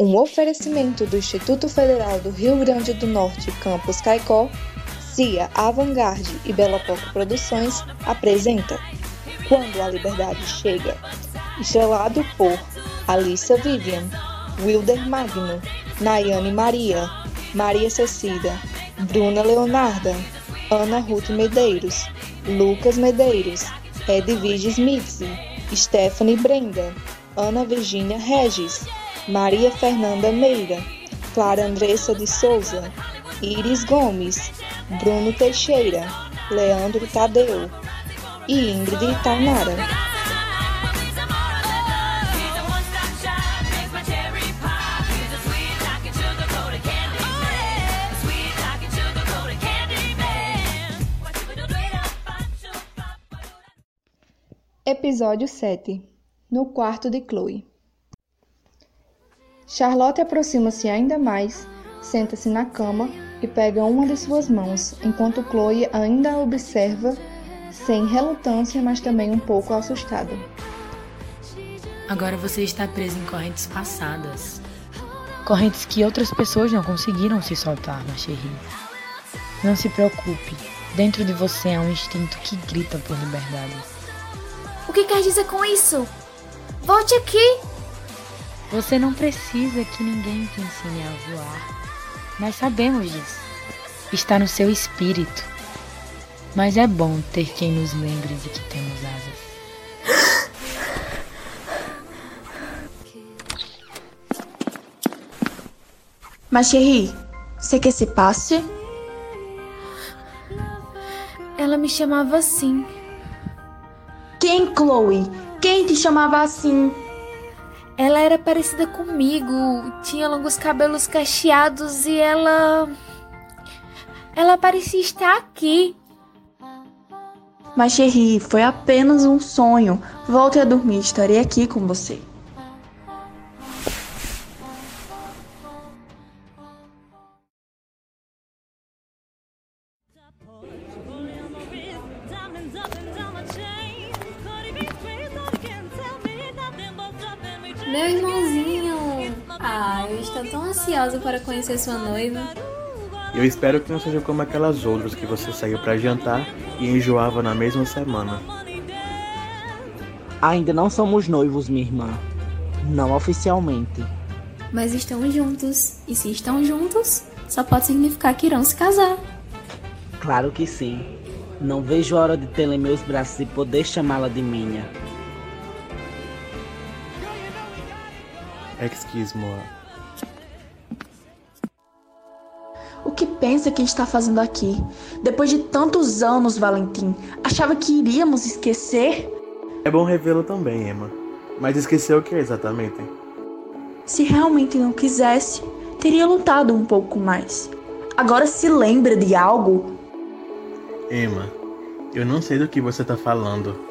Um oferecimento do Instituto Federal do Rio Grande do Norte, Campus Caicó, CIA Avantgarde e Bela Poco Produções apresenta Quando a Liberdade Chega, estrelado por Alissa Vivian, Wilder Magno, Nayane Maria, Maria Cecida, Bruna Leonarda, Ana Ruth Medeiros, Lucas Medeiros, Edvige Smith, Stephanie Brenda, Ana Virginia Regis, Maria Fernanda Meira, Clara Andressa de Souza, Iris Gomes, Bruno Teixeira, Leandro Tadeu e Ingrid Tainara. Episódio 7 No quarto de Chloe Charlotte aproxima-se ainda mais, senta-se na cama e pega uma de suas mãos, enquanto Chloe ainda a observa, sem relutância, mas também um pouco assustada. Agora você está presa em correntes passadas. Correntes que outras pessoas não conseguiram se soltar, ma chérie. Não se preocupe. Dentro de você há um instinto que grita por liberdade. O que quer dizer com isso? Volte aqui! Você não precisa que ninguém te ensine a voar. Nós sabemos disso. Está no seu espírito. Mas é bom ter quem nos lembre de que temos asas. Mas, Chérie, você quer se passe? Ela me chamava assim. Quem, Chloe? Quem te chamava assim? Ela era parecida comigo, tinha longos cabelos cacheados e ela. Ela parecia estar aqui. Mas, Chérie, foi apenas um sonho. Volte a dormir, estarei aqui com você. Meu irmãozinho! Ah, eu estou tão ansiosa para conhecer sua noiva. Eu espero que não seja como aquelas outras que você saiu para jantar e enjoava na mesma semana. Ainda não somos noivos, minha irmã. Não oficialmente. Mas estão juntos. E se estão juntos, só pode significar que irão se casar. Claro que sim. Não vejo a hora de tê-la em meus braços e poder chamá-la de minha. Excuse-moi. O que pensa que está fazendo aqui? Depois de tantos anos, Valentim, achava que iríamos esquecer? É bom revê-lo também, Emma. Mas esqueceu o que exatamente? Se realmente não quisesse, teria lutado um pouco mais. Agora se lembra de algo? Emma, eu não sei do que você tá falando.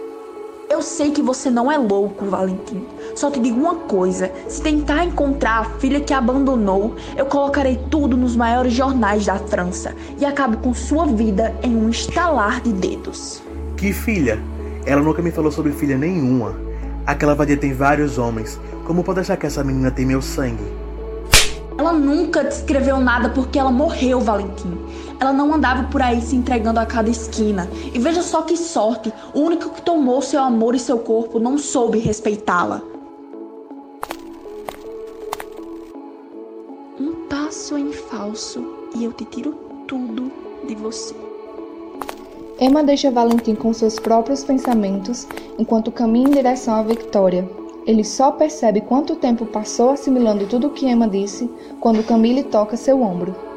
Eu sei que você não é louco, Valentim. Só te digo uma coisa: se tentar encontrar a filha que abandonou, eu colocarei tudo nos maiores jornais da França e acabe com sua vida em um estalar de dedos. Que filha? Ela nunca me falou sobre filha nenhuma. Aquela vadia tem vários homens. Como pode achar que essa menina tem meu sangue? Ela nunca descreveu nada porque ela morreu, Valentim. Ela não andava por aí se entregando a cada esquina. E veja só que sorte: o único que tomou seu amor e seu corpo não soube respeitá-la. Um passo em falso e eu te tiro tudo de você. Emma deixa Valentim com seus próprios pensamentos enquanto caminha em direção à Victoria. Ele só percebe quanto tempo passou assimilando tudo o que Emma disse quando Camille toca seu ombro.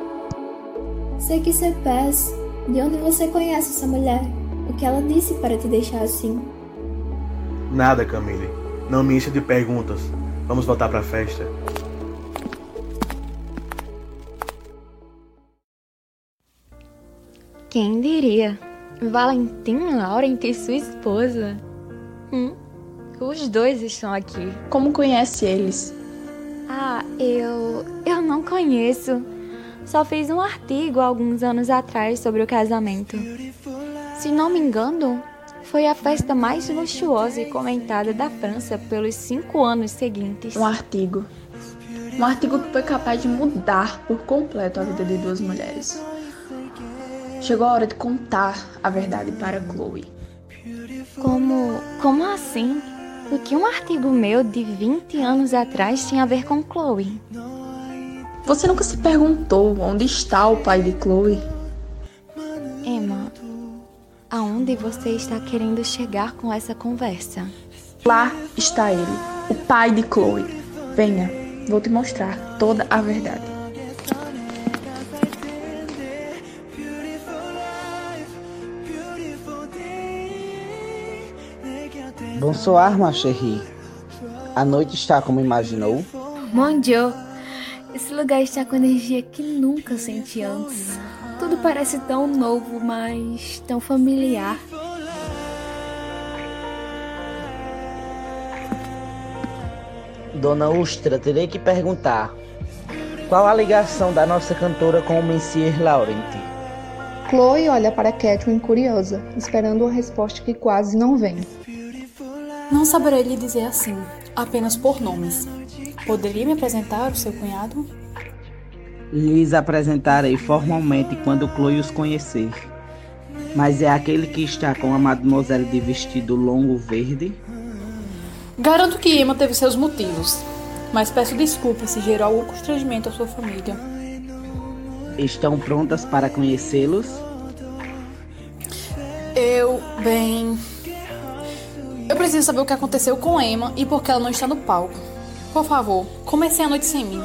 Sei que você pés. De onde você conhece essa mulher? O que ela disse para te deixar assim? Nada, Camille. Não me encha de perguntas. Vamos voltar pra festa. Quem diria? Valentim Laurent e sua esposa. Hum, os dois estão aqui. Como conhece eles? Ah, eu. eu não conheço. Só fiz um artigo alguns anos atrás sobre o casamento. Se não me engano, foi a festa mais luxuosa e comentada da França pelos cinco anos seguintes. Um artigo. Um artigo que foi capaz de mudar por completo a vida de duas mulheres. Chegou a hora de contar a verdade para Chloe. Como, como assim? O que um artigo meu de 20 anos atrás tinha a ver com Chloe? Você nunca se perguntou onde está o pai de Chloe? Emma, aonde você está querendo chegar com essa conversa? Lá está ele, o pai de Chloe. Venha, vou te mostrar toda a verdade. Bonsoir, ma chérie. A noite está como imaginou? Dieu, esse lugar está com energia que nunca senti antes. Tudo parece tão novo, mas tão familiar. Dona Ustra, terei que perguntar. Qual a ligação da nossa cantora com o Monsieur Laurent? Chloe olha para Catherine curiosa, esperando uma resposta que quase não vem. Não saberei lhe dizer assim, apenas por nomes. Poderia me apresentar ao seu cunhado? Lhes apresentarei formalmente quando Chloe os conhecer. Mas é aquele que está com a mademoiselle de vestido longo verde? Garanto que Emma teve seus motivos, mas peço desculpas se gerou algum constrangimento à sua família. Estão prontas para conhecê-los? Eu, bem. Eu preciso saber o que aconteceu com Emma e por que ela não está no palco. Por favor, comece a noite sem mim.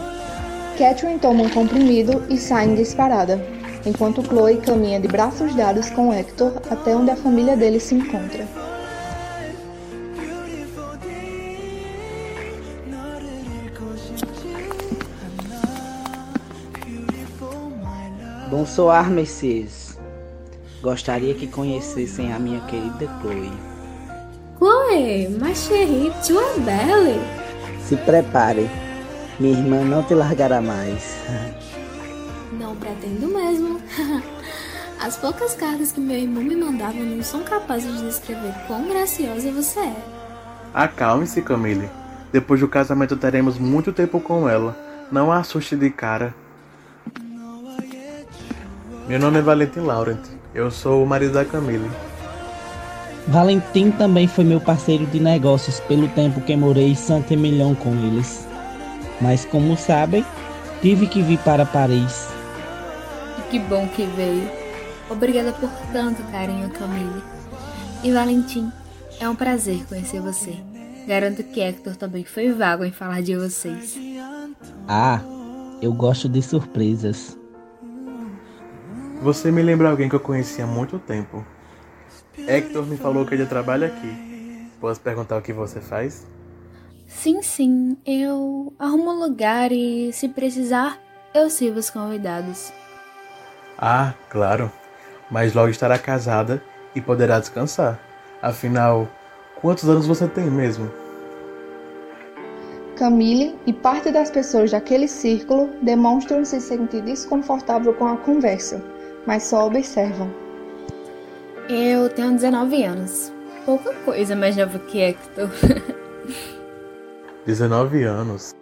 Catherine toma um comprimido e sai em disparada, enquanto Chloe caminha de braços dados com Hector até onde a família dele se encontra. Bonsoir, Messias. Gostaria que conhecessem a minha querida Chloe. Chloe, ma chérie, tu es belle. Se prepare, minha irmã não te largará mais. Não pretendo mesmo. As poucas cartas que meu irmão me mandava não são capazes de descrever quão graciosa você é. Acalme-se, Camille. Depois do casamento teremos muito tempo com ela. Não a assuste de cara. Meu nome é Valentim Laurent. Eu sou o marido da Camille. Valentim também foi meu parceiro de negócios pelo tempo que morei em Saint-Emilion com eles. Mas como sabem, tive que vir para Paris. Que bom que veio. Obrigada por tanto carinho, Camille. E Valentim, é um prazer conhecer você. Garanto que Hector também foi vago em falar de vocês. Ah, eu gosto de surpresas. Você me lembra alguém que eu conheci há muito tempo. Hector me falou que ele trabalha aqui. Posso perguntar o que você faz? Sim, sim, eu arrumo lugar e, se precisar, eu sirvo os convidados. Ah, claro. Mas logo estará casada e poderá descansar. Afinal, quantos anos você tem mesmo? Camille e parte das pessoas daquele círculo demonstram se sentir desconfortável com a conversa, mas só observam. Eu tenho 19 anos. Pouca coisa mais nova que Hector. 19 anos.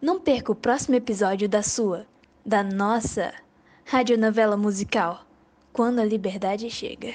Não perca o próximo episódio da sua, da nossa radionovela musical, Quando a Liberdade Chega.